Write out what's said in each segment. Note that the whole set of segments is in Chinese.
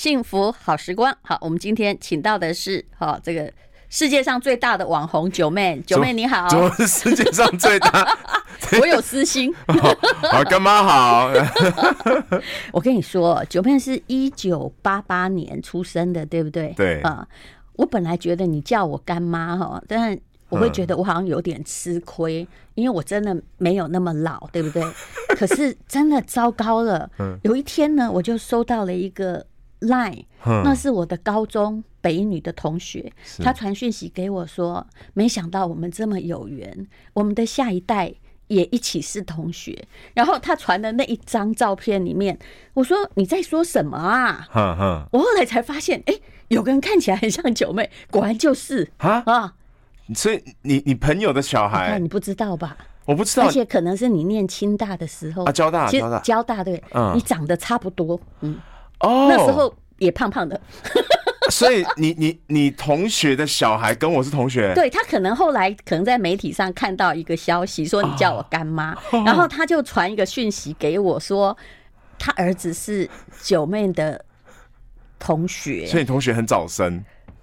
幸福好时光。好，我们今天请到的是好这个世界上最大的网红九妹，九妹你好。怎么是世界上最大？我有私心。好，干妈好。我跟你说，九妹是一九八八年出生的，对不对？对啊。我本来觉得你叫我干妈哈，但我会觉得我好像有点吃亏，因为我真的没有那么老，对不对？可是真的糟糕了。有一天呢，我就收到了一个。Line，那是我的高中北女的同学，他传讯息给我说，没想到我们这么有缘，我们的下一代也一起是同学。然后他传的那一张照片里面，我说你在说什么啊？我后来才发现，哎，有个人看起来很像九妹，果然就是啊啊！所以你你朋友的小孩，你不知道吧？我不知道，而且可能是你念清大的时候啊，交大，交大交大对，你长得差不多，嗯。哦，oh, 那时候也胖胖的，所以你你你同学的小孩跟我是同学，对，他可能后来可能在媒体上看到一个消息，说你叫我干妈，oh. 然后他就传一个讯息给我说，他儿子是九妹的同学，所以你同学很早生，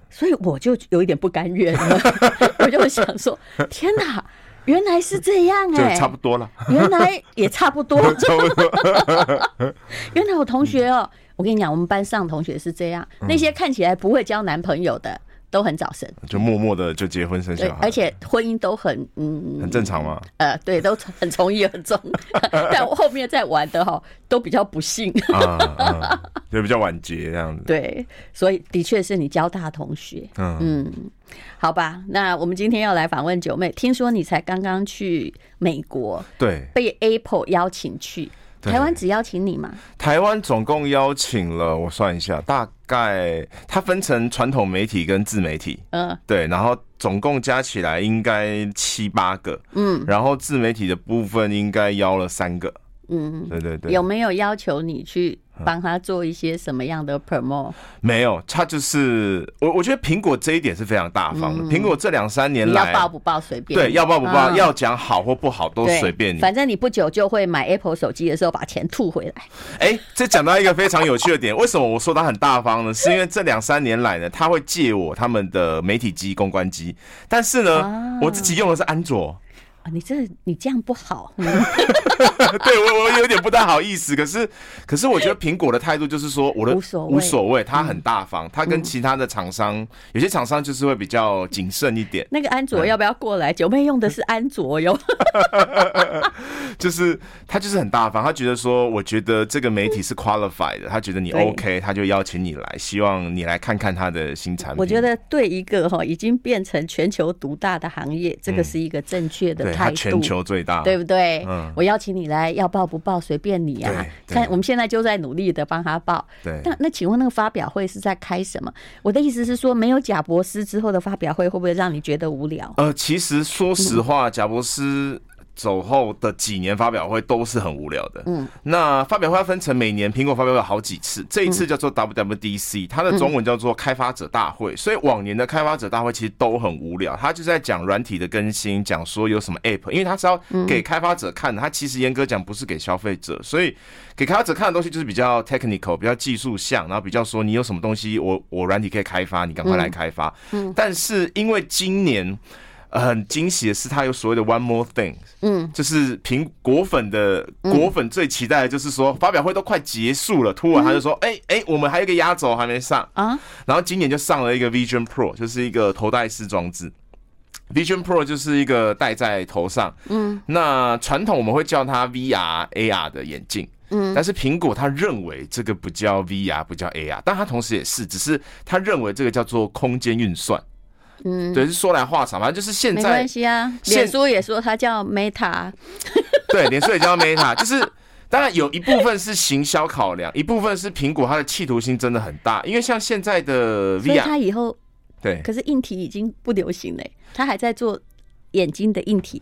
所以我就有一点不甘愿了，我就想说，天哪！原来是这样哎、欸，差不多了。原来也差不多，差不多。原来我同学哦、喔，我跟你讲，我们班上同学是这样，那些看起来不会交男朋友的。都很早生，就默默的就结婚生小孩，而且婚姻都很嗯很正常嘛。呃，对，都很从一而终，但后面在玩的哈都比较不幸啊，就比较晚结这样子。对，所以的确是你交大同学，嗯嗯，好吧。那我们今天要来访问九妹，听说你才刚刚去美国，对，被 Apple 邀请去。台湾只邀请你吗？台湾总共邀请了，我算一下，大概它分成传统媒体跟自媒体，嗯，对，然后总共加起来应该七八个，嗯，然后自媒体的部分应该邀了三个，嗯，对对对，有没有要求你去？帮他做一些什么样的 promo？没有，他就是我。我觉得苹果这一点是非常大方的。苹果这两三年来，要报不报随便，对，要报不报，要讲好或不好都随便你。反正你不久就会买 Apple 手机的时候把钱吐回来。哎，这讲到一个非常有趣的点，为什么我说他很大方呢？是因为这两三年来呢，他会借我他们的媒体机、公关机，但是呢，我自己用的是安卓。你这你这样不好，对我我有点不太好意思。可是可是我觉得苹果的态度就是说，我的无所谓，无所谓，他很大方，他跟其他的厂商，有些厂商就是会比较谨慎一点。那个安卓要不要过来？九妹用的是安卓哟，就是他就是很大方，他觉得说，我觉得这个媒体是 qualified 的，他觉得你 OK，他就邀请你来，希望你来看看他的新产品。我觉得对一个哈已经变成全球独大的行业，这个是一个正确的。他全球最大，对不对？嗯，我邀请你来，要报不报随便你啊。看我们现在就在努力的帮他报。对，那那请问那个发表会是在开什么？我的意思是说，没有贾博士之后的发表会会不会让你觉得无聊？呃，其实说实话，贾博斯。走后的几年发表会都是很无聊的。嗯，那发表会要分成每年苹果发表会好几次，这一次叫做 WWDC，它的中文叫做开发者大会。所以往年的开发者大会其实都很无聊，他就在讲软体的更新，讲说有什么 App，因为他是要给开发者看的，他其实严格讲不是给消费者，所以给开发者看的东西就是比较 technical，比较技术项，然后比较说你有什么东西，我我软体可以开发，你赶快来开发。嗯，但是因为今年。很惊喜的是，它有所谓的 One More Thing，嗯，就是苹果粉的果粉最期待的就是说，发表会都快结束了，突然他就说，哎哎，我们还有一个压轴还没上。啊，然后今年就上了一个 Vision Pro，就是一个头戴式装置，Vision Pro 就是一个戴在头上，嗯，那传统我们会叫它 VR AR 的眼镜，嗯，但是苹果他认为这个不叫 VR，不叫 AR，但他同时也是，只是他认为这个叫做空间运算。嗯，对，是说来话长，反正就是现在没关系啊。脸书也说它叫 Meta，对，脸书也叫 Meta，就是当然有一部分是行销考量，一部分是苹果它的企图心真的很大，因为像现在的 VR，所以它以后对，可是硬体已经不流行了，它还在做眼睛的硬体。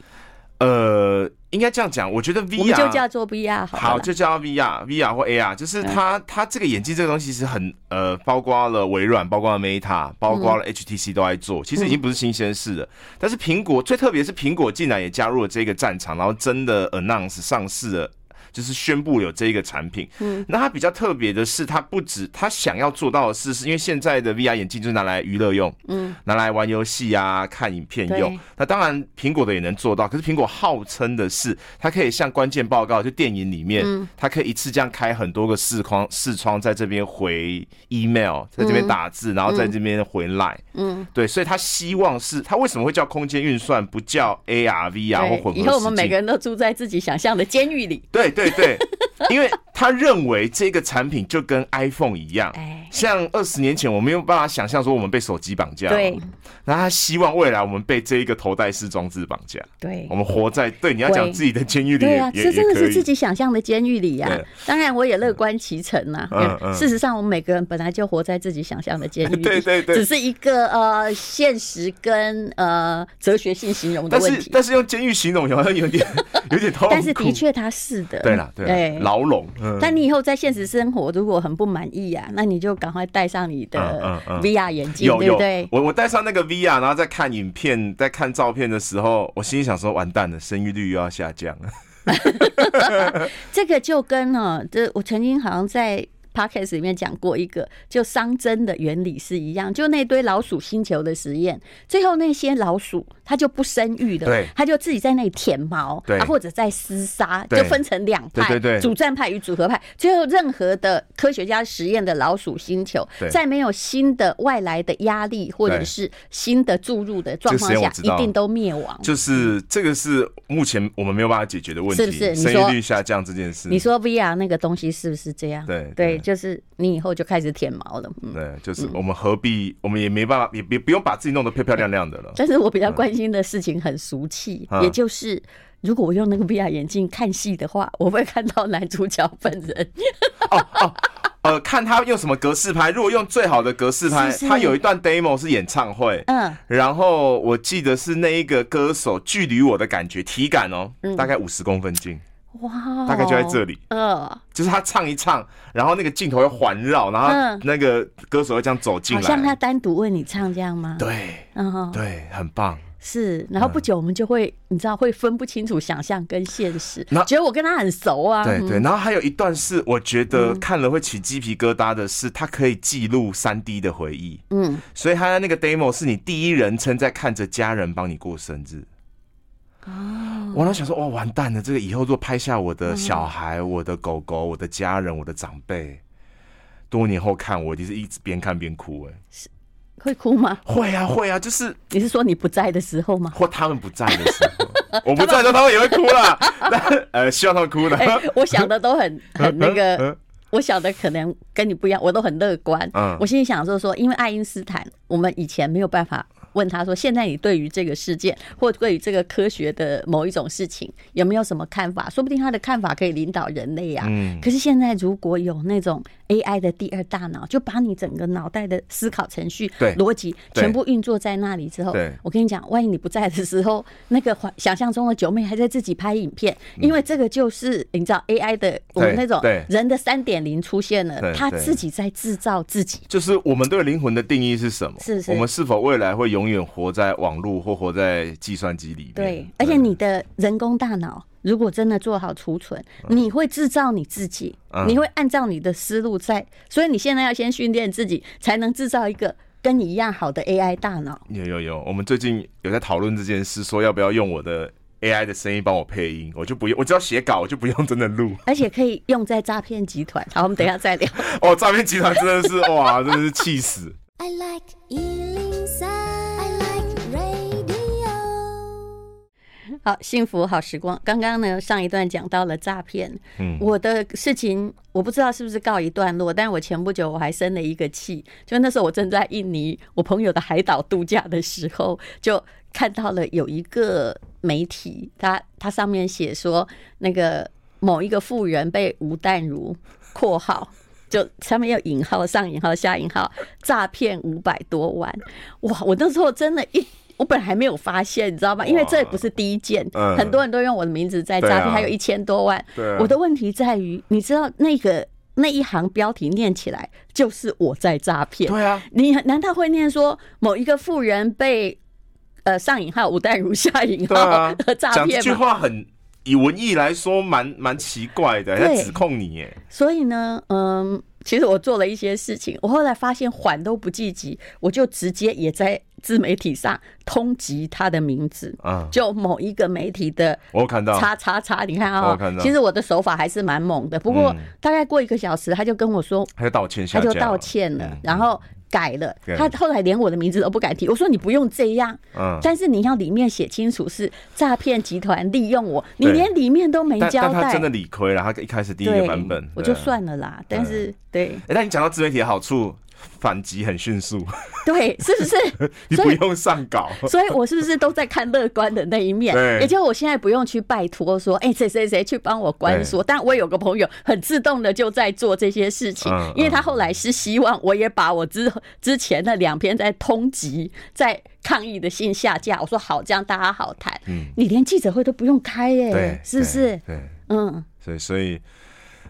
呃，应该这样讲，我觉得 VR 我们就叫做 VR 好，好，就叫 VR，VR 或 AR，就是它它这个眼镜这个东西是很呃，包括了微软，包括了 Meta，包括了 HTC 都在做，其实已经不是新鲜事了。但是苹果最特别是苹果竟然也加入了这个战场，然后真的 announce 上市了。就是宣布有这一个产品。嗯，那它比较特别的是，它不止它想要做到的事，是因为现在的 VR 眼镜就是拿来娱乐用，嗯，拿来玩游戏啊、看影片用。那当然，苹果的也能做到，可是苹果号称的是，它可以像关键报告，就电影里面，它可以一次这样开很多个视框视窗，在这边回 email，在这边打字，然后在这边回 line。嗯，对，所以他希望是，他为什么会叫空间运算，不叫 AR、VR 或混合？以后我们每个人都住在自己想象的监狱里。对对对对，因为他认为这个产品就跟 iPhone 一样，像二十年前我没有办法想象说我们被手机绑架，对，那他希望未来我们被这一个头戴式装置绑架，对，我们活在对你要讲自己的监狱里，对啊，这真的是自己想象的监狱里呀。当然我也乐观其成呐，嗯，事实上我们每个人本来就活在自己想象的监狱里，对对对，只是一个。呃，现实跟呃哲学性形容的问题，但是但是用监狱形容好像有点 有点痛苦。但是的确它是的，对啦对，牢笼。但你以后在现实生活如果很不满意啊，那你就赶快戴上你的 VR 眼镜，对不对？我我戴上那个 VR，然后在看影片、在看照片的时候，我心里想说：完蛋了，生育率又要下降了。这个就跟呢，这我曾经好像在。Podcast 里面讲过一个，就熵增的原理是一样，就那堆老鼠星球的实验，最后那些老鼠它就不生育了，对，它就自己在那里舔毛，对，或者在厮杀，就分成两派，主战派与组合派。最后任何的科学家实验的老鼠星球，在没有新的外来的压力或者是新的注入的状况下，一定都灭亡。就是这个是目前我们没有办法解决的问题，是不是？生育率下降这件事，你说 VR 那个东西是不是这样？对对。就是你以后就开始舔毛了，嗯、对，就是我们何必，嗯、我们也没办法，也别不用把自己弄得漂漂亮亮的了。但是我比较关心的事情很俗气，嗯、也就是如果我用那个 VR 眼镜看戏的话，我会看到男主角本人。哦哦，呃，看他用什么格式拍，如果用最好的格式拍，是是。他有一段 demo 是演唱会，嗯，然后我记得是那一个歌手距离我的感觉体感哦，嗯、大概五十公分近。哇大概就在这里，呃，就是他唱一唱，然后那个镜头会环绕，然后那个歌手会这样走进来，好像他单独为你唱这样吗？对，嗯哼，对，很棒。是，然后不久我们就会，你知道会分不清楚想象跟现实，觉得我跟他很熟啊。对对，然后还有一段是我觉得看了会起鸡皮疙瘩的是，他可以记录三 D 的回忆，嗯，所以他的那个 demo 是你第一人称在看着家人帮你过生日。哦，我那想说，哇，完蛋了！这个以后如果拍下我的小孩、我的狗狗、我的家人、我的长辈，多年后看，我就是一直边看边哭。哎，是会哭吗？会啊，会啊，就是你是说你不在的时候吗？或他们不在的时候，我不在的时候他们也会哭啦。但呃，希望他们哭的。我想的都很很那个，我想的可能跟你不一样，我都很乐观。嗯，我心里想就是说，因为爱因斯坦，我们以前没有办法。问他说：“现在你对于这个事件，或对于这个科学的某一种事情，有没有什么看法？说不定他的看法可以领导人类呀。嗯。可是现在如果有那种 AI 的第二大脑，就把你整个脑袋的思考程序、逻辑全部运作在那里之后，我跟你讲，万一你不在的时候，那个想象中的九妹还在自己拍影片，因为这个就是你知道 AI 的我们那种人的三点零出现了，他自己在制造自己。就是我们对灵魂的定义是什么？是是。我们是否未来会永永远活在网络或活在计算机里面。对，而且你的人工大脑如果真的做好储存，你会制造你自己，你会按照你的思路在。所以你现在要先训练自己，才能制造一个跟你一样好的 AI 大脑。有有有，我们最近有在讨论这件事，说要不要用我的 AI 的声音帮我配音，我就不用，我只要写稿，我就不用真的录。而且可以用在诈骗集团。好，我们等一下 再聊。哦，诈骗集团真的是哇，真的是气死。I like 好，幸福好时光。刚刚呢，上一段讲到了诈骗。嗯，我的事情我不知道是不是告一段落，但我前不久我还生了一个气，就那时候我正在印尼我朋友的海岛度假的时候，就看到了有一个媒体，它它上面写说那个某一个富人被吴淡如（括号就上面要引号上引号下引号）诈骗五百多万。哇，我那时候真的一。我本来还没有发现，你知道吗？因为这不是第一件，很多人都用我的名字在诈骗，还有一千多万。我的问题在于，你知道那个那一行标题念起来就是我在诈骗。对啊，你难道会念说某一个富人被呃上引号吴淡如下引号的诈骗这句话很以文艺来说，蛮蛮奇怪的，在指控你耶。所以呢，嗯，其实我做了一些事情，我后来发现缓都不积极，我就直接也在自媒体上通缉他的名字啊，就某一个媒体的，我看到叉叉叉，你看啊，其实我的手法还是蛮猛的。不过大概过一个小时，他就跟我说，他就道歉，他就道歉了，然后。改了，他后来连我的名字都不敢提。我说你不用这样，嗯，但是你要里面写清楚是诈骗集团利用我，你连里面都没交代。但他真的理亏了，他一开始第一个版本，我就算了啦。但是对，哎，那你讲到自媒体的好处。反击很迅速，对，是不是？你不用上稿，所以我是不是都在看乐观的那一面？对，也就我现在不用去拜托说，哎，谁谁谁去帮我关说。但我有个朋友很自动的就在做这些事情，因为他后来是希望我也把我之之前的两篇在通缉、在抗议的信下架。我说好，这样大家好谈。嗯，你连记者会都不用开，哎，是不是？对，嗯，所以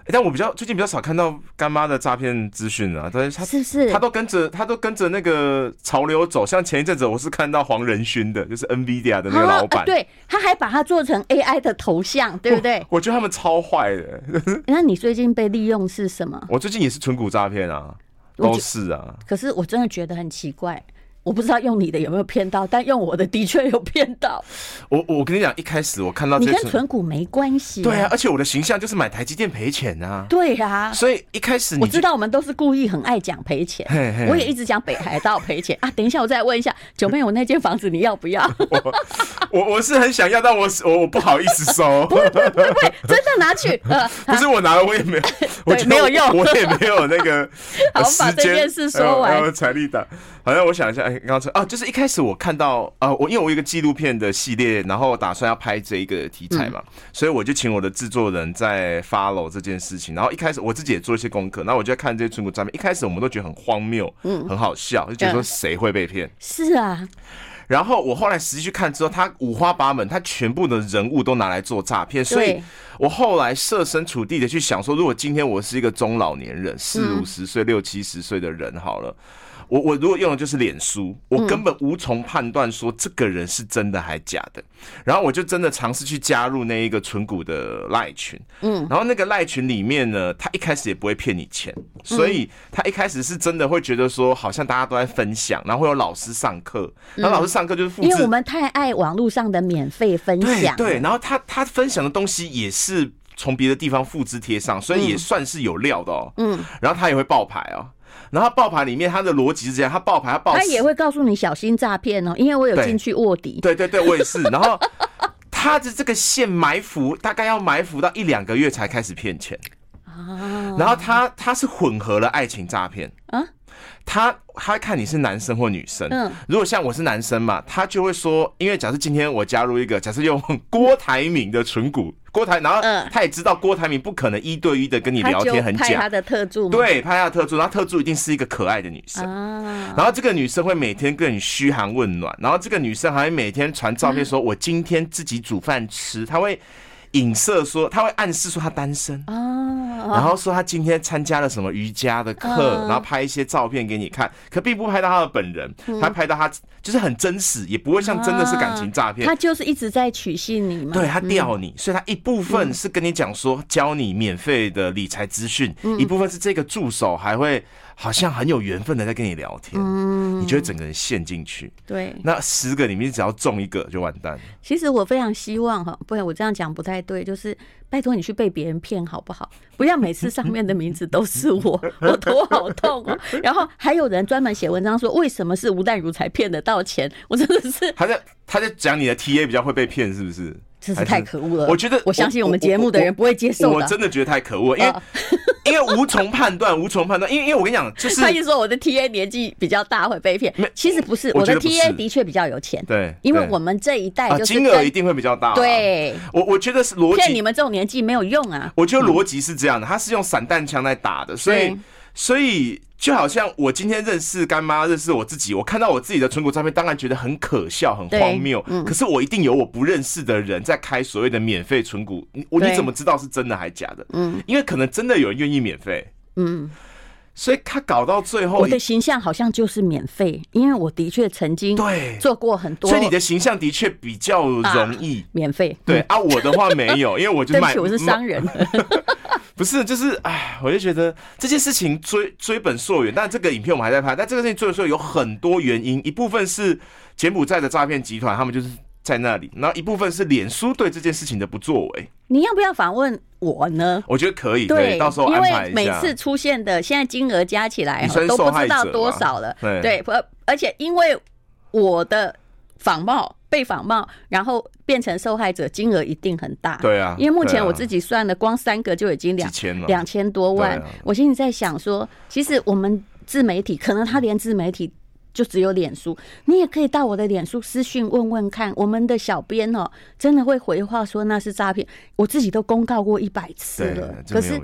但我比较最近比较少看到干妈的诈骗资讯啊，但是他是是他都跟着他都跟着那个潮流走，像前一阵子我是看到黄仁勋的，就是 NVIDIA 的那个老板，啊，对，他还把它做成 AI 的头像，对不对？我，我觉得他们超坏的。那你最近被利用是什么？我最近也是纯股诈骗啊，都是啊。可是我真的觉得很奇怪。我不知道用你的有没有骗到，但用我的的确有骗到。我我跟你讲，一开始我看到你跟存股没关系。对啊，而且我的形象就是买台积电赔钱啊。对啊，所以一开始我知道我们都是故意很爱讲赔钱，我也一直讲北海道赔钱啊。等一下我再问一下九妹，我那间房子你要不要？我我是很想要，但我我我不好意思收。不会不会不会，真的拿去。不是我拿了，我也没有，我没有用，我也没有那个。好，把这件事说完。财力大，好像我想一下，哎，刚刚说啊，就是一。开始我看到啊，我因为我有一个纪录片的系列，然后打算要拍这一个题材嘛，所以我就请我的制作人在 follow 这件事情。然后一开始我自己也做一些功课，然后我就在看这些存股诈骗。一开始我们都觉得很荒谬，嗯，很好笑，就觉得说谁会被骗？是啊。然后我后来实际去看之后，他五花八门，他全部的人物都拿来做诈骗。所以我后来设身处地的去想说，如果今天我是一个中老年人，四五十岁、六七十岁的人，好了。我我如果用的就是脸书，我根本无从判断说这个人是真的还假的。然后我就真的尝试去加入那一个纯股的赖群，嗯，然后那个赖群里面呢，他一开始也不会骗你钱，所以他一开始是真的会觉得说，好像大家都在分享，然后会有老师上课，然后老师上课就是复制，因为我们太爱网络上的免费分享，对，然后他他分享的东西也是从别的地方复制贴上，所以也算是有料的哦，嗯，然后他也会爆牌哦。然后爆牌里面，他的逻辑是这样：他爆牌，他爆，他也会告诉你小心诈骗哦，因为我有进去卧底。对对对，我也是。然后他的这个线埋伏，大概要埋伏到一两个月才开始骗钱啊。然后他他是混合了爱情诈骗啊。他他看你是男生或女生，嗯，如果像我是男生嘛，他就会说，因为假设今天我加入一个，假设用郭台铭的唇骨，郭台，然后他也知道郭台铭不可能一对一的跟你聊天很假，派他的特助，对，拍他的特助，然后特助一定是一个可爱的女生，然后这个女生会每天跟你嘘寒问暖，然后这个女生还会每天传照片说，我今天自己煮饭吃，她会。影射说，他会暗示说他单身。哦，然后说他今天参加了什么瑜伽的课，然后拍一些照片给你看，可并不拍到他的本人，他拍到他就是很真实，也不会像真的是感情诈骗。他就是一直在取信你嘛，对，他钓你，所以他一部分是跟你讲说教你免费的理财资讯，一部分是这个助手还会。好像很有缘分的在跟你聊天，嗯，你就会整个人陷进去。对，那十个里面只要中一个就完蛋。其实我非常希望哈，不然我这样讲不太对，就是拜托你去被别人骗好不好？不要每次上面的名字都是我，我头好痛哦。然后还有人专门写文章说，为什么是吴淡如才骗得到钱？我真的是他在他在讲你的 TA 比较会被骗，是不是？真是太可恶了！我觉得，我相信我们节目的人不会接受的。我真的觉得太可恶，因为 因为无从判断，无从判断。因为因为我跟你讲，就是 他一说我的 TA 年纪比较大会被骗，其实不是，我的 TA 的确比较有钱。对，因为我们这一代就是金额一定会比较大。对，我我觉得是逻辑。骗你们这种年纪没有用啊！我觉得逻辑是这样的，他是用散弹枪在打的，所以所以。就好像我今天认识干妈，认识我自己，我看到我自己的存股照片，当然觉得很可笑、很荒谬。嗯，可是我一定有我不认识的人在开所谓的免费存股，你我你怎么知道是真的还假的？嗯，因为可能真的有人愿意免费。嗯，所以他搞到最后，我的形象好像就是免费，因为我的确曾经对做过很多，所以你的形象的确比较容易、啊、免费。对啊，我的话没有，因为我就买，我是商人，不是，就是哎，我就觉得这件事情追追本溯源，但这个影片我们还在拍，但这个事情追本溯源有很多原因，一部分是柬埔寨的诈骗集团，他们就是。在那里，然后一部分是脸书对这件事情的不作为。你要不要访问我呢？我觉得可以，对，到时候安排一下。因为每次出现的，现在金额加起来都不知道多少了。对，而而且因为我的仿冒被仿冒，然后变成受害者，金额一定很大。对啊，因为目前我自己算的，光三个就已经两千两千多万。我心里在想说，其实我们自媒体，可能他连自媒体。就只有脸书，你也可以到我的脸书私讯问问看，我们的小编哦，真的会回话说那是诈骗，我自己都公告过一百次了，可是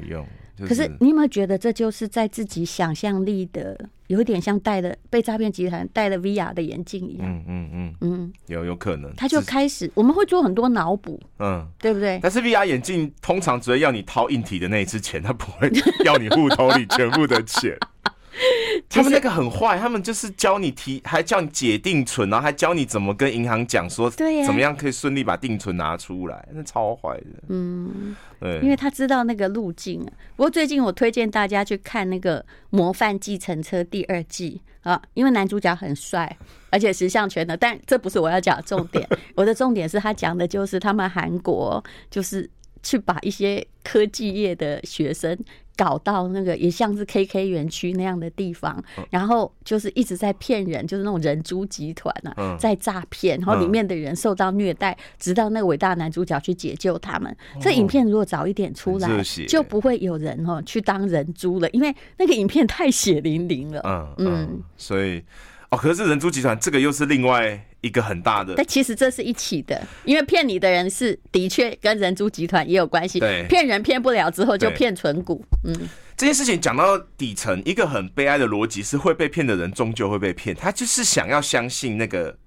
可是你有没有觉得这就是在自己想象力的，有一点像戴了被诈骗集团戴了 VR 的眼镜一样？嗯嗯嗯嗯，有有可能，他就开始我们会做很多脑补，嗯，对不对？但是 VR 眼镜通常只会要你掏硬体的那一次钱，他不会要你户头里全部的钱。他们那个很坏，他们就是教你提，还叫你解定存，然后还教你怎么跟银行讲说，对，怎么样可以顺利把定存拿出来，那超坏的。嗯，对，因为他知道那个路径。不过最近我推荐大家去看那个《模范计程车》第二季啊，因为男主角很帅，而且十项全能。但这不是我要讲的重点，我的重点是他讲的就是他们韩国就是。去把一些科技业的学生搞到那个也像是 KK 园区那样的地方，然后就是一直在骗人，就是那种人猪集团啊，在诈骗，然后里面的人受到虐待，直到那个伟大男主角去解救他们。这影片如果早一点出来，就不会有人哦去当人猪了，因为那个影片太血淋淋了。嗯嗯，所以哦，可是人猪集团这个又是另外。一个很大的，但其实这是一起的，因为骗你的人是的确跟人族集团也有关系。对，骗人骗不了之后就骗存股。嗯，这件事情讲到底层，一个很悲哀的逻辑是，会被骗的人终究会被骗。他就是想要相信那个，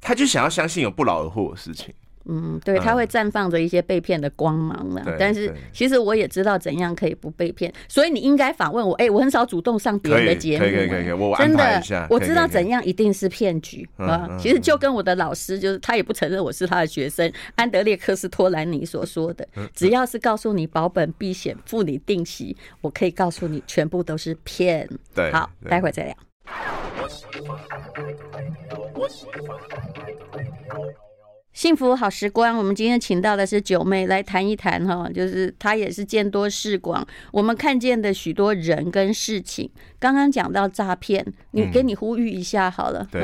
他就想要相信有不劳而获的事情。嗯，对，他会绽放着一些被骗的光芒了。嗯、但是其实我也知道怎样可以不被骗，所以你应该访问我。哎、欸，我很少主动上别人的节目，可以可以可以，我安排一下。真的，我知道怎样一定是骗局啊。其实就跟我的老师，就是他也不承认我是他的学生，安德烈克斯托兰尼所说的，只要是告诉你保本避险、付你定期，我可以告诉你全部都是骗。对，好，待会再聊。幸福好时光，我们今天请到的是九妹来谈一谈哈，就是她也是见多识广，我们看见的许多人跟事情。刚刚讲到诈骗，你给你呼吁一下好了。对，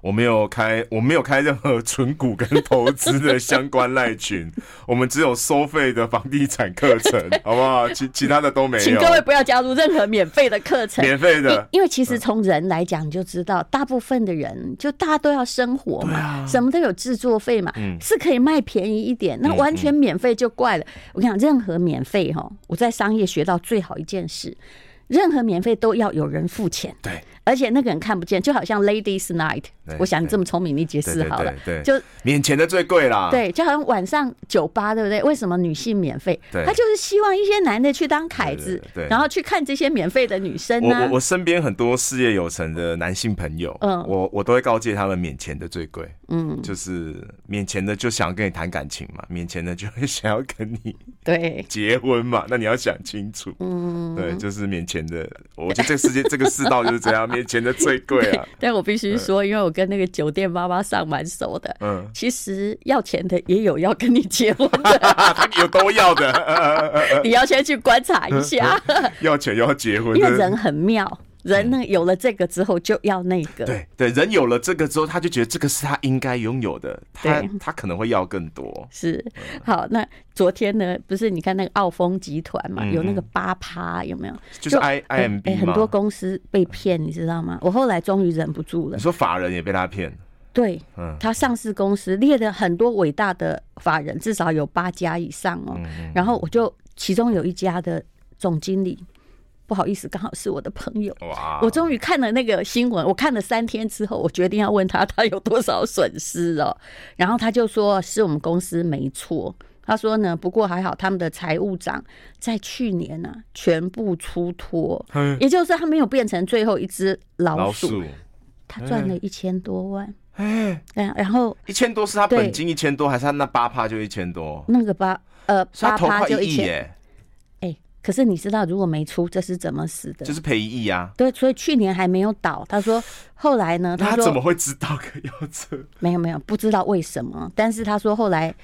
我没有开，我没有开任何存股跟投资的相关赖群，我们只有收费的房地产课程，好不好？其其他的都没有。请各位不要加入任何免费的课程，免费的。因为其实从人来讲，你就知道，大部分的人就大家都要生活嘛，什么都有制作费嘛，是可以卖便宜一点。那完全免费就怪了。我跟你讲，任何免费哈，我在商业学到最好一件事。任何免费都要有人付钱，对，而且那个人看不见，就好像 Ladies Night，我想你这么聪明，你解释好了，对，就免钱的最贵啦，对，就好像晚上酒吧，对不对？为什么女性免费？他就是希望一些男的去当凯子，对，然后去看这些免费的女生呢。我我身边很多事业有成的男性朋友，嗯，我我都会告诫他们，免钱的最贵，嗯，就是免钱的就想要跟你谈感情嘛，免钱的就会想要跟你对。结婚嘛，那你要想清楚，嗯，对，就是免钱。钱的，我觉得这个世界这个世道就是这样，面前的最贵啊。但我必须说，因为我跟那个酒店妈妈上蛮熟的，嗯，其实要钱的也有要跟你结婚的，他有都要的，你要先去观察一下，要钱要结婚，因为人很妙。人呢，有了这个之后就要那个，对对，人有了这个之后，他就觉得这个是他应该拥有的，他他可能会要更多。是，好，那昨天呢，不是你看那个澳丰集团嘛，有那个八趴有没有？就是 I I M B 很多公司被骗，你知道吗？我后来终于忍不住了。你说法人也被他骗？对，嗯，他上市公司列了很多伟大的法人，至少有八家以上哦。然后我就其中有一家的总经理。不好意思，刚好是我的朋友。哇！我终于看了那个新闻，我看了三天之后，我决定要问他，他有多少损失哦。然后他就说是我们公司没错，他说呢，不过还好，他们的财务长在去年呢、啊、全部出脱，也就是他没有变成最后一只老鼠，他赚了一千多万。哎，对，然后一千多是他本金一千多，还是他那八趴就一千多？那个八呃八趴就一千可是你知道如果没出，这是怎么死的？就是赔一亿啊。对，所以去年还没有倒。他说后来呢？他怎么会知道可要这？没有没有，不知道为什么。但是他说后来。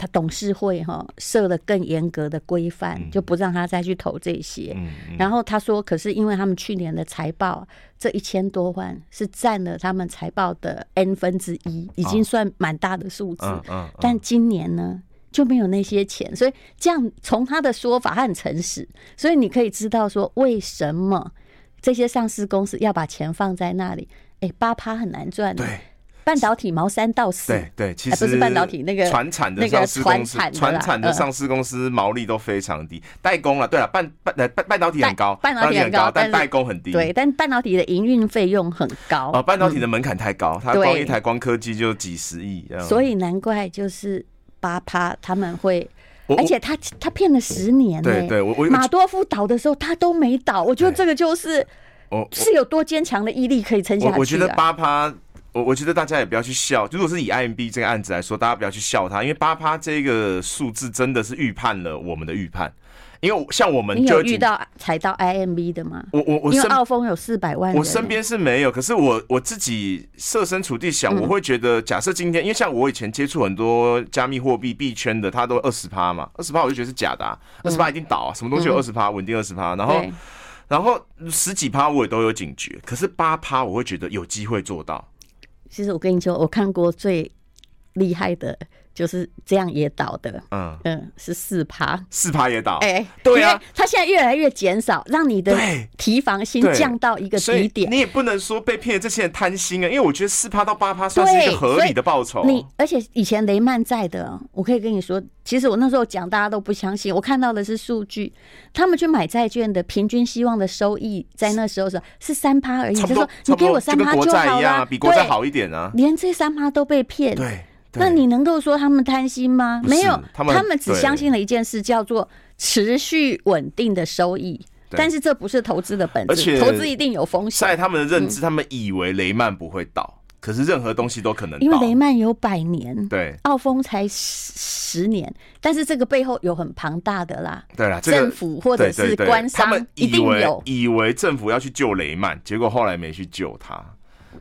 他董事会哈设了更严格的规范，就不让他再去投这些。然后他说，可是因为他们去年的财报这一千多万是占了他们财报的 n 分之一，已经算蛮大的数字。但今年呢就没有那些钱，所以这样从他的说法，他很诚实，所以你可以知道说为什么这些上市公司要把钱放在那里。哎，八趴很难赚的。半导体毛三到四，对对，其实不是半导体那个船产的上市公司，船产的上市公司毛利都非常低。代工了，对了，半半半半导体很高，半导体很高，但代工很低。对，但半导体的营运费用很高。哦，半导体的门槛太高，它光一台光科技就几十亿。所以难怪就是八趴他们会，而且他他骗了十年。对对，我我马多夫倒的时候他都没倒，我觉得这个就是是有多坚强的毅力可以撑下去。我觉得八趴。我我觉得大家也不要去笑，如果是以 IMB 这个案子来说，大家不要去笑他，因为八趴这个数字真的是预判了我们的预判。因为像我们就，遇到踩到 IMB 的吗？我我我，因为澳丰有四百万，我身边是没有。可是我我自己设身处地想，我会觉得，假设今天，因为像我以前接触很多加密货币币圈的，它都二十趴嘛，二十趴我就觉得是假的，二十趴一定倒啊，什么东西有二十趴稳定二十趴，然后然后十几趴我也都有警觉，可是八趴我会觉得有机会做到。其实我跟你说，我看过最厉害的就是这样也倒的，嗯。嗯，是四趴，四趴也倒，哎、欸，对啊，它现在越来越减少，让你的提防心降到一个低点。你也不能说被骗的这些人贪心啊，因为我觉得四趴到八趴算是一个合理的报酬。你而且以前雷曼在的，我可以跟你说，其实我那时候讲大家都不相信，我看到的是数据，他们去买债券的平均希望的收益在那时候是是三趴而已，就说你给我三趴就好了，比国债好一点啊，连这三趴都被骗，对。那你能够说他们贪心吗？没有，他们他们只相信了一件事，叫做持续稳定的收益。但是这不是投资的本质，投资一定有风险。在他们的认知，他们以为雷曼不会倒，可是任何东西都可能倒。因为雷曼有百年，对，澳丰才十十年，但是这个背后有很庞大的啦。对啦，政府或者是官商，他们一定有以为政府要去救雷曼，结果后来没去救他。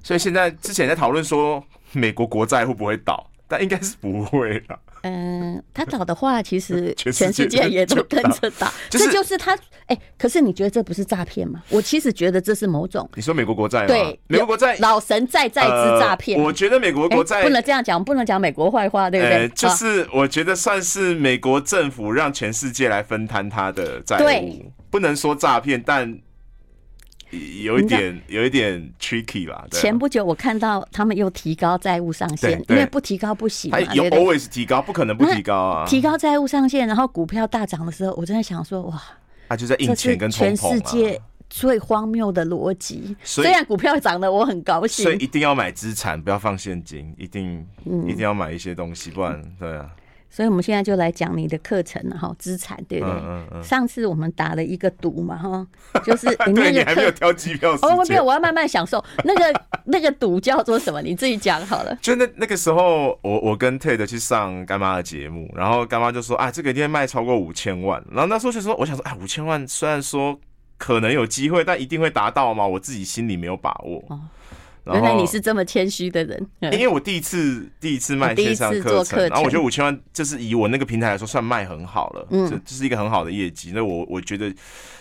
所以现在之前在讨论说，美国国债会不会倒？但应该是不会啦。嗯，他倒的话，其实 全世界也都跟着倒。这就是他。哎，可是你觉得这不是诈骗吗？我其实觉得这是某种。你说美国国债吗？对，美国国债，老神在在之诈骗。我觉得美国国债不能这样讲，不能讲美国坏话，对不对？就是我觉得算是美国政府让全世界来分摊他的债务，对，不能说诈骗，但。有一点，有一点 tricky 啦。前不久我看到他们又提高债务上限，因为不提高不行嘛。有 always 提高，不可能不提高啊。提高债务上限，然后股票大涨的时候，我真的想说，哇，他就在印钱跟通膨啊。全世界最荒谬的逻辑。虽然股票涨得我很高兴，所以一定要买资产，不要放现金，一定一定要买一些东西，不然对啊。所以，我们现在就来讲你的课程了哈，资产对不对？嗯嗯、上次我们打了一个赌嘛哈，就是你那个你还没有挑机票哦，没有，我要慢慢享受。那个 那个赌叫做什么？你自己讲好了。就那那个时候，我我跟 Ted 去上干妈的节目，然后干妈就说啊，这个一定卖超过五千万。然后那时候就说，我想说，哎，五千万虽然说可能有机会，但一定会达到吗？我自己心里没有把握。哦原来你是这么谦虚的人，因为我第一次第一次卖线上课程，然后我觉得五千万就是以我那个平台来说算卖很好了，嗯，这这是一个很好的业绩。那我我觉得，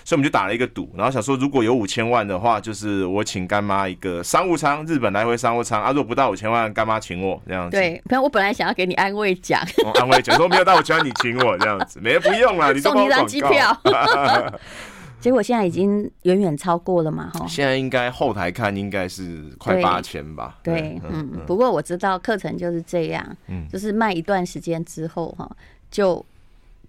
所以我们就打了一个赌，然后想说如果有五千万的话，就是我请干妈一个商务舱，日本来回商务舱啊。如果不到五千万，干妈请我这样子。对，不然我本来想要给你安慰奖，安慰奖说没有到五千万你请我这样子，没不用了，你送你一张机票。结果现在已经远远超过了嘛，哈！现在应该后台看应该是快八千吧？对，对嗯，嗯。不过我知道课程就是这样，嗯，就是卖一段时间之后，哈，就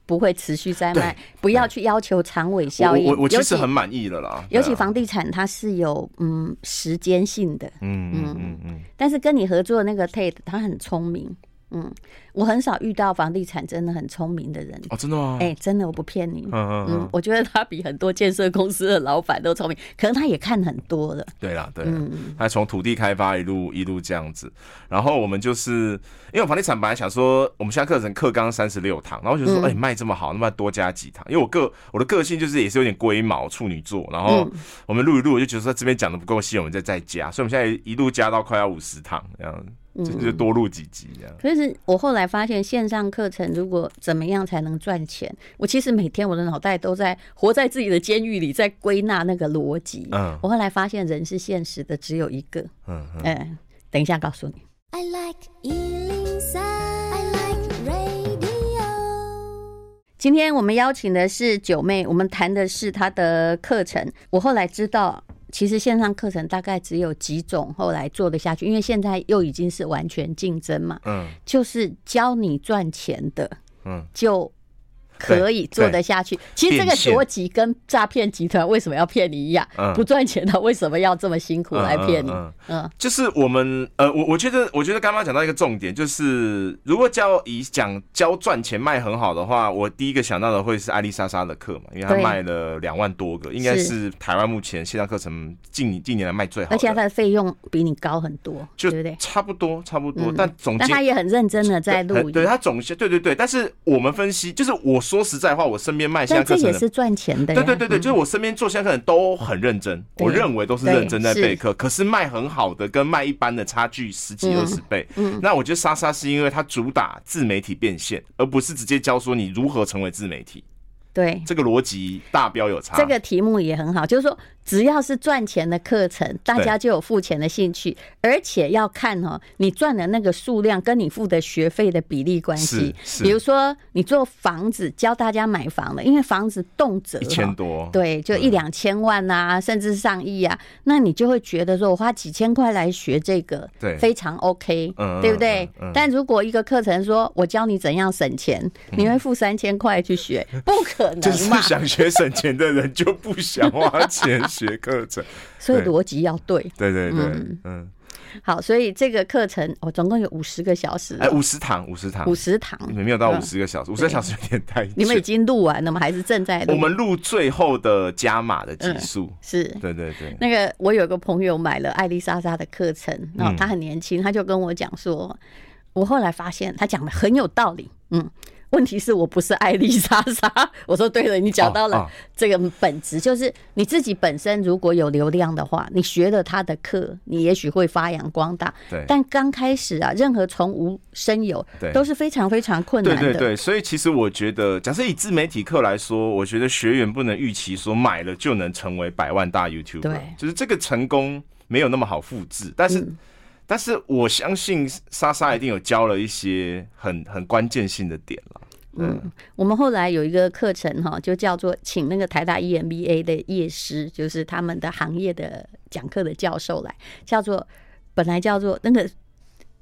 不会持续再卖。不要去要求长尾效应。我我，我其实很满意了啦。尤其房地产它是有嗯时间性的，嗯嗯嗯嗯。但是跟你合作的那个 Tate 他很聪明，嗯，我很少遇到房地产真的很聪明的人。哦，真的吗？哎、欸，真的，我不骗你。嗯嗯嗯，我觉得他比很多建设公司的老板都聪明，可能他也看很多的。对啦，对啦，嗯，他从土地开发一路一路这样子，然后我们就是因为我房地产本来想说，我们现在课程课纲三十六堂，然后就说，哎、嗯。欸，卖这么好，那么多加几堂，因为我个我的个性就是也是有点龟毛处女座，然后我们录一录，我就觉得说这边讲的不够细，我们再再加，所以我们现在一路加到快要五十堂这样。就多录几集这样。可是我后来发现，线上课程如果怎么样才能赚钱？我其实每天我的脑袋都在活在自己的监狱里，在归纳那个逻辑。嗯，我后来发现人是现实的只有一个。嗯嗯。哎，等一下告诉你。I like 103, I like radio。今天我们邀请的是九妹，我们谈的是她的课程。我后来知道。其实线上课程大概只有几种，后来做得下去，因为现在又已经是完全竞争嘛，嗯，就是教你赚钱的，嗯，就。可以做得下去。其实这个逻辑跟诈骗集团为什么要骗你一样，不赚钱的为什么要这么辛苦来骗你？嗯，就是我们呃，我我觉得，我觉得刚刚讲到一个重点，就是如果教以讲教赚钱卖很好的话，我第一个想到的会是艾丽莎莎的课嘛，因为她卖了两万多个，应该是台湾目前线上课程近近年来卖最好的，而且他的费用比你高很多，对不对？差不多，差不多。但总，但他也很认真的在录，对他总对对对。但是我们分析，就是我。说实在话，我身边卖线上课程的，这也是赚钱的。对对对对，就是我身边做线上课程都很认真，我认为都是认真在备课。可是卖很好的跟卖一般的差距十几二十倍。嗯，那我觉得莎莎是因为它主打自媒体变现，而不是直接教说你如何成为自媒体。对，这个逻辑大标有差。这个题目也很好，就是说。只要是赚钱的课程，大家就有付钱的兴趣，而且要看哦，你赚的那个数量跟你付的学费的比例关系。比如说，你做房子教大家买房的，因为房子动辄一千多，对，就一两千万啊，甚至上亿啊，那你就会觉得说我花几千块来学这个，对，非常 OK，嗯对不对？但如果一个课程说我教你怎样省钱，你会付三千块去学，不可能。就是想学省钱的人就不想花钱。学课程，所以逻辑要对。对对对，嗯，好，所以这个课程我总共有五十个小时，哎，五十堂，五十堂，五十堂，没有到五十个小时，五十个小时有点太。你们已经录完了吗？还是正在录？我们录最后的加码的集数，是，对对对。那个我有个朋友买了艾丽莎莎的课程，然后他很年轻，他就跟我讲说，我后来发现他讲的很有道理，嗯。问题是我不是爱丽莎莎，我说对了，你讲到了这个本质，就是你自己本身如果有流量的话，你学了他的课，你也许会发扬光大。对，但刚开始啊，任何从无生有，都是非常非常困难的。对对对，所以其实我觉得，假设以自媒体课来说，我觉得学员不能预期说买了就能成为百万大 YouTuber，对，就是这个成功没有那么好复制，但是。但是我相信莎莎一定有教了一些很很关键性的点了。嗯，我们后来有一个课程哈，就叫做请那个台大 EMBA 的业师，就是他们的行业的讲课的教授来，叫做本来叫做那个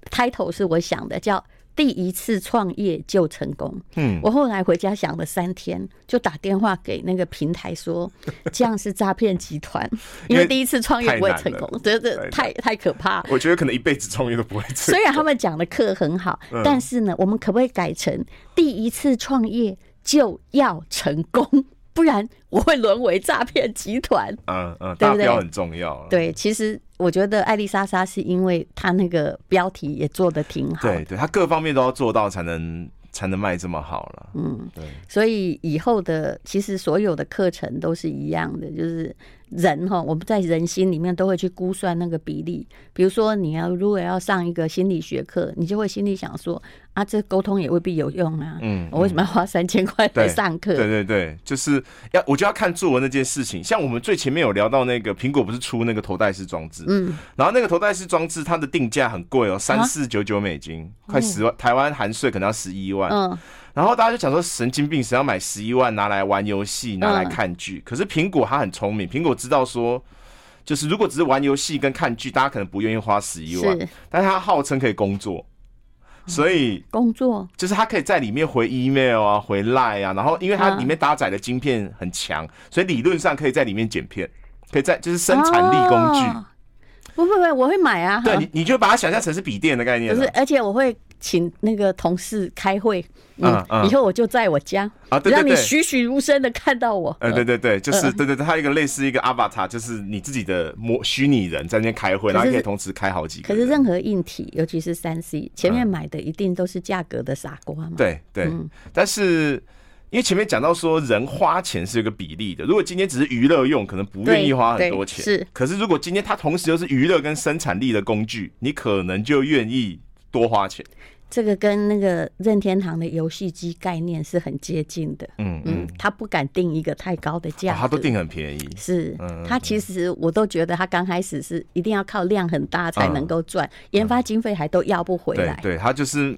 title 是我想的叫。第一次创业就成功。嗯，我后来回家想了三天，就打电话给那个平台说，这样是诈骗集团，因为第一次创业不会成功，这这太太可怕。我觉得可能一辈子创业都不会成功。虽然他们讲的课很好，但是呢，我们可不可以改成第一次创业就要成功？不然我会沦为诈骗集团。嗯嗯，对不对？很重要。对，其实我觉得艾丽莎莎是因为她那个标题也做的挺好。对对，她各方面都要做到，才能才能卖这么好了。嗯，对。所以以后的其实所有的课程都是一样的，就是。人哈，我们在人心里面都会去估算那个比例。比如说，你要如果要上一个心理学课，你就会心里想说啊，这沟通也未必有用啊。嗯，我为什么要花三千块来上课？对对对，就是要我就要看作文那件事情。像我们最前面有聊到那个苹果不是出那个头戴式装置，嗯，然后那个头戴式装置它的定价很贵哦，三四九九美金，快十万，台湾含税可能要十一万。嗯。然后大家就讲说神经病，谁要买十一万拿来玩游戏，拿来看剧？可是苹果它很聪明，苹果知道说，就是如果只是玩游戏跟看剧，大家可能不愿意花十一万，但是它号称可以工作，所以工作就是它可以在里面回 email 啊，回 line 啊，然后因为它里面搭载的晶片很强，所以理论上可以在里面剪片，可以在就是生产力工具。不不不，我会买啊！对，你你就把它想象成是笔电的概念。不是，而且我会请那个同事开会，嗯，以后我就在我家啊，让你栩栩如生的看到我。呃，对对对，就是对对对，它一个类似一个 avatar，就是你自己的模虚拟人在那边开会，然后可以同时开好几个。可是任何硬体，尤其是三 C，前面买的一定都是价格的傻瓜嘛。对对，但是。因为前面讲到说，人花钱是有个比例的。如果今天只是娱乐用，可能不愿意花很多钱。是，可是如果今天它同时又是娱乐跟生产力的工具，你可能就愿意多花钱。这个跟那个任天堂的游戏机概念是很接近的。嗯嗯，他不敢定一个太高的价格，他都定很便宜。是，他其实我都觉得他刚开始是一定要靠量很大才能够赚，研发经费还都要不回来。对，他就是。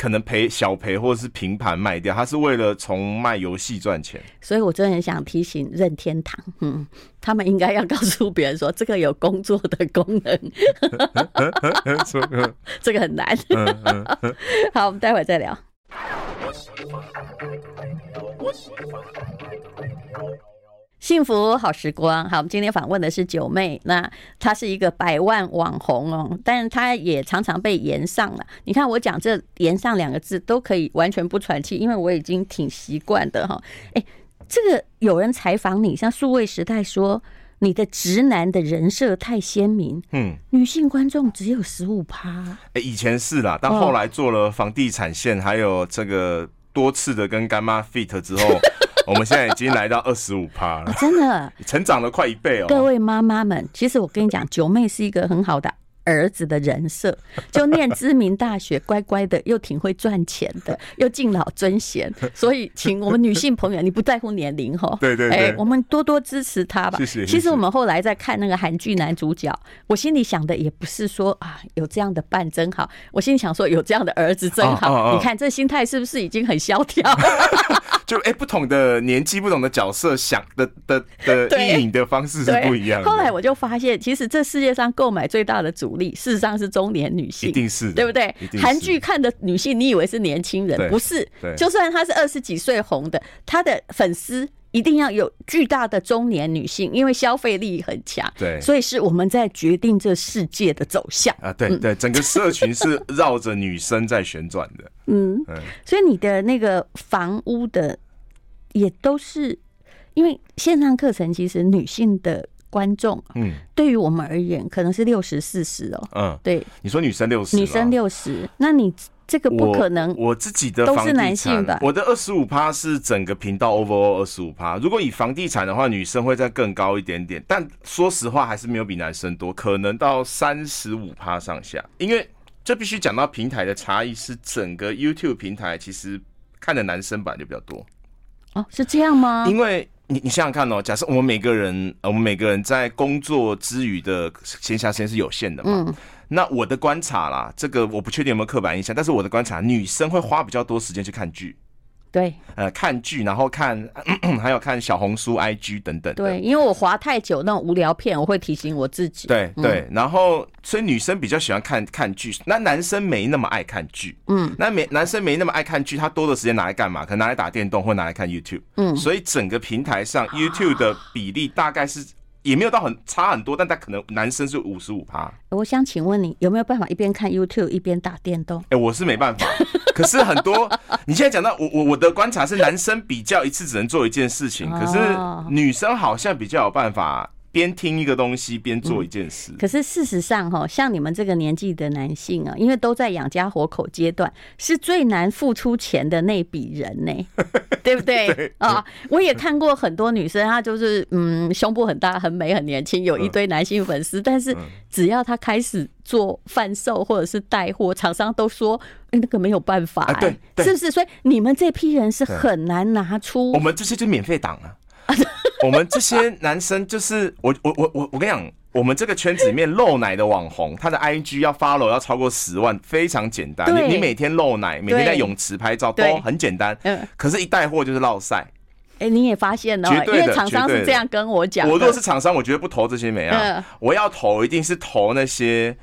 可能赔小赔，或者是平盘卖掉，他是为了从卖游戏赚钱。所以我真的很想提醒任天堂，嗯，他们应该要告诉别人说，这个有工作的功能。这个很难。好，我们待会再聊。幸福好时光，好，我们今天访问的是九妹，那她是一个百万网红哦，但是她也常常被延上了。你看我讲这“延上”两个字都可以完全不喘气，因为我已经挺习惯的哈。哎，这个有人采访你，像数位时代说你的直男的人设太鲜明，嗯，女性观众只有十五趴。哎，以前是啦，但后来做了房地产线，还有这个多次的跟干妈 fit 之后。我们现在已经来到二十五趴了，真的成长了快一倍哦。各位妈妈们，其实我跟你讲，九妹是一个很好的。儿子的人设，就念知名大学，乖乖的，又挺会赚钱的，又敬老尊贤，所以请我们女性朋友，你不在乎年龄 哈？对对对，哎，我们多多支持他吧。谢谢。其实我们后来在看那个韩剧男主角，我心里想的也不是说啊，有这样的伴真好，我心里想说有这样的儿子真好。你看这心态是不是已经很萧条？就哎，不同的年纪、不同的角色，想的的的 电影的方式是不一样的。后来我就发现，其实这世界上购买最大的主力，事实上是中年女性，一定是对不对？韩剧看的女性，你以为是年轻人，不是。就算她是二十几岁红的，她的粉丝一定要有巨大的中年女性，因为消费力很强。对，所以是我们在决定这世界的走向啊！对对，整个社群是绕着女生在旋转的。嗯，所以你的那个房屋的也都是因为线上课程，其实女性的。观众，嗯，对于我们而言，可能是六十四十哦，嗯，对，你说女生六十，女生六十，那你这个不可能，我自己的都是男性的，我的二十五趴是整个频道 overall 二十五趴。如果以房地产的话，女生会再更高一点点，但说实话还是没有比男生多，可能到三十五趴上下。因为这必须讲到平台的差异，是整个 YouTube 平台其实看的男生版就比较多。哦，是这样吗？因为。你你想想看哦，假设我们每个人，我们每个人在工作之余的闲暇时间是有限的嘛？嗯。那我的观察啦，这个我不确定有没有刻板印象，但是我的观察，女生会花比较多时间去看剧。对，呃，看剧，然后看咳咳，还有看小红书、IG 等等。对，因为我滑太久那种无聊片，我会提醒我自己。对对，然后所以女生比较喜欢看看剧，那男生没那么爱看剧。嗯，那没男生没那么爱看剧，他多的时间拿来干嘛？可能拿来打电动，或拿来看 YouTube。嗯，所以整个平台上 YouTube 的比例大概是。也没有到很差很多，但他可能男生是五十五趴。我想请问你有没有办法一边看 YouTube 一边打电动？哎、欸，我是没办法。可是很多，你现在讲到我我我的观察是，男生比较一次只能做一件事情，可是女生好像比较有办法。边听一个东西边做一件事，嗯，可是事实上哈，像你们这个年纪的男性啊，因为都在养家活口阶段，是最难付出钱的那笔人呢，对不对？啊，我也看过很多女生，她就是嗯，胸部很大、很美、很年轻，有一堆男性粉丝，但是只要她开始做贩售或者是带货，厂商都说那个没有办法，哎，是不是？所以你们这批人是很难拿出，我们这些就免费档啊。我们这些男生就是我我我我我跟你讲，我们这个圈子里面露奶的网红，他的 IG 要 follow 要超过十万，非常简单。你你每天露奶，每天在泳池拍照都很简单。嗯，可是，一带货就是落晒。哎，你也发现了，绝对的，因为厂商是这样跟我讲。我如果是厂商，我绝对不投这些美啊，我要投一定是投那些。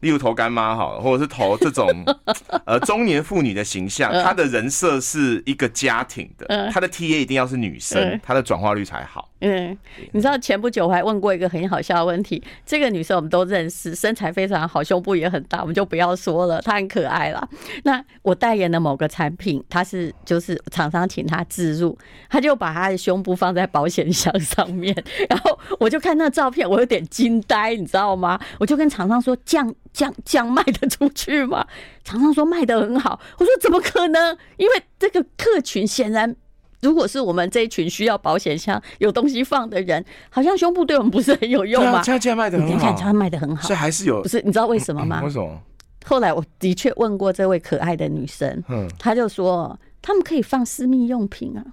例如投干妈好了，或者是投这种 呃中年妇女的形象，她的人设是一个家庭的，她的 TA 一定要是女生，她的转化率才好。嗯，你知道前不久我还问过一个很好笑的问题，这个女生我们都认识，身材非常好，胸部也很大，我们就不要说了，她很可爱啦。那我代言的某个产品，她是就是厂商请她自入，她就把她的胸部放在保险箱上面，然后我就看那照片，我有点惊呆，你知道吗？我就跟厂商说，这样这样这样卖得出去吗？常常说卖得很好，我说怎么可能？因为这个客群显然。如果是我们这一群需要保险箱有东西放的人，好像胸部对我们不是很有用吗？这样这样卖的很好，卖的很好，所以还是有。不是，你知道为什么吗？为什么？后来我的确问过这位可爱的女生，嗯，她就说他们可以放私密用品啊。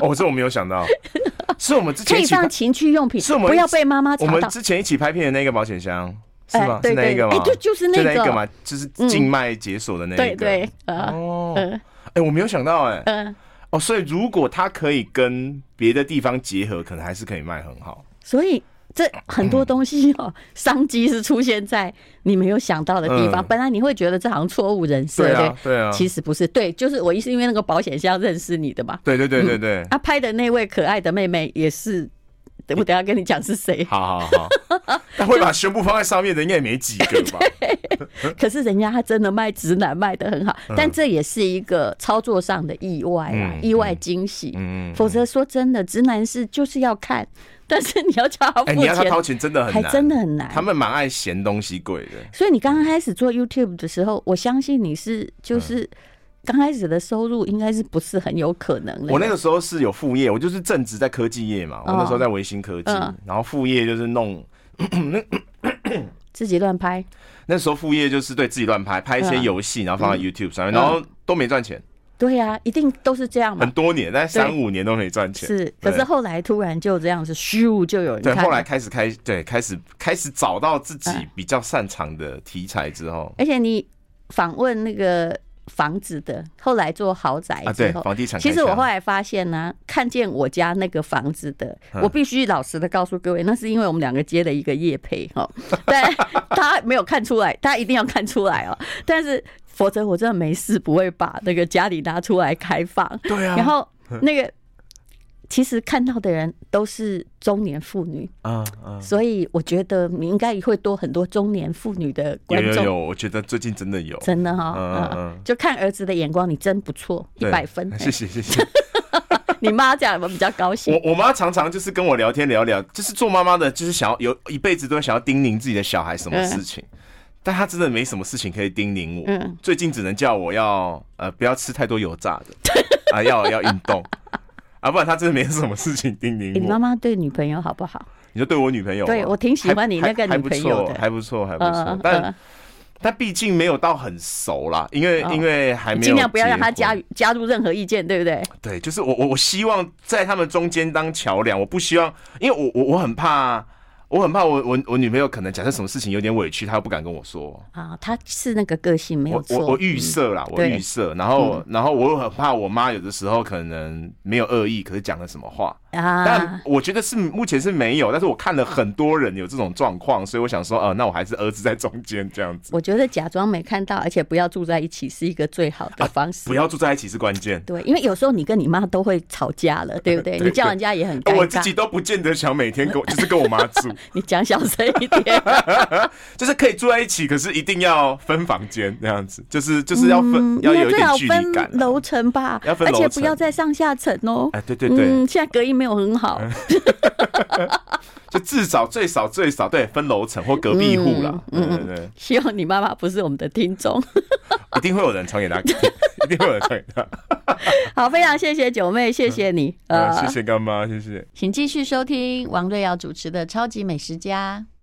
哦，这我没有想到，是我们之前可以放情趣用品，是我们不要被妈妈。我们之前一起拍片的那个保险箱是吗？是那个吗？哎，就就是那个嘛，就是静脉解锁的那个。对对，哦。哎、欸，我没有想到哎、哦，所以如果它可以跟别的地方结合，可能还是可以卖很好。所以这很多东西哦，商机是出现在你没有想到的地方。本来你会觉得这好像错误人设，对啊，对啊，其实不是，对，就是我意思，因为那个保险箱认识你的嘛。对对对对对，他拍的那位可爱的妹妹也是。我等下跟你讲是谁。好好好，他会把胸部放在上面的应该也没几个吧？可是人家他真的卖直男卖的很好，但这也是一个操作上的意外啊，意外惊喜。嗯否则说真的，直男是就是要看，但是你要叫他付钱，你要他掏钱真的很难，还真的很难。他们蛮爱嫌东西贵的。所以你刚刚开始做 YouTube 的时候，我相信你是就是。刚开始的收入应该是不是很有可能的。我那个时候是有副业，我就是正职在科技业嘛。我那时候在维新科技，然后副业就是弄 自己乱拍。那时候副业就是对自己乱拍，拍一些游戏，然后放在 YouTube 上面，然后都没赚钱。对呀，一定都是这样嘛。很多年，但三五年都没赚钱。是，可是后来突然就这样子，咻就有。对，后来开始开，对，开始开始找到自己比较擅长的题材之后。而且你访问那个。房子的，后来做豪宅啊，对，房地产。其实我后来发现呢，看见我家那个房子的，我必须老实的告诉各位，那是因为我们两个接了一个业配哈，但 他没有看出来，他一定要看出来哦。但是否则我真的没事不会把那个家里拿出来开放。对啊，然后那个。其实看到的人都是中年妇女啊啊，所以我觉得你应该会多很多中年妇女的观众。有有有，我觉得最近真的有，真的哈，嗯嗯，就看儿子的眼光，你真不错，一百分，谢谢谢谢。你妈这样我比较高兴。我我妈常常就是跟我聊天聊聊，就是做妈妈的，就是想要有一辈子都想要叮咛自己的小孩什么事情，但他真的没什么事情可以叮咛我。嗯，最近只能叫我要呃不要吃太多油炸的 啊，要要运动。啊，不然他真的没什么事情叮咛我。你妈妈对女朋友好不好？你说对我女朋友？对，我挺喜欢你那个女朋友的，还不错，还不错。但但毕竟没有到很熟啦，因为因为还没有。尽量不要让他加加入任何意见，对不对？对，就是我我我希望在他们中间当桥梁，我不希望，因为我我我很怕。我很怕我我我女朋友可能假设什么事情有点委屈，她又不敢跟我说啊。她是那个个性没有错。我我预设啦，我预设，然后然后我又很怕我妈有的时候可能没有恶意，可是讲了什么话啊？但我觉得是目前是没有，但是我看了很多人有这种状况，所以我想说，呃，那我还是儿子在中间这样子。我觉得假装没看到，而且不要住在一起是一个最好的方式。不要住在一起是关键。对，因为有时候你跟你妈都会吵架了，对不对？你叫人家也很尴尬。我自己都不见得想每天跟我，就是跟我妈住。你讲小声。一点，就是可以住在一起，可是一定要分房间那样子，就是就是要分，要有一点距离感。楼层吧，要分，而且不要在上下层哦。哎，对对对，现在隔音没有很好，就至少最少最少对分楼层或隔壁户啦。嗯嗯对，希望你妈妈不是我们的听众，一定会有人传给他，一定会有人传给他。好，非常谢谢九妹，谢谢你，呃，谢谢干妈，谢谢，请继续收听王瑞瑶主持的《超级美食家》。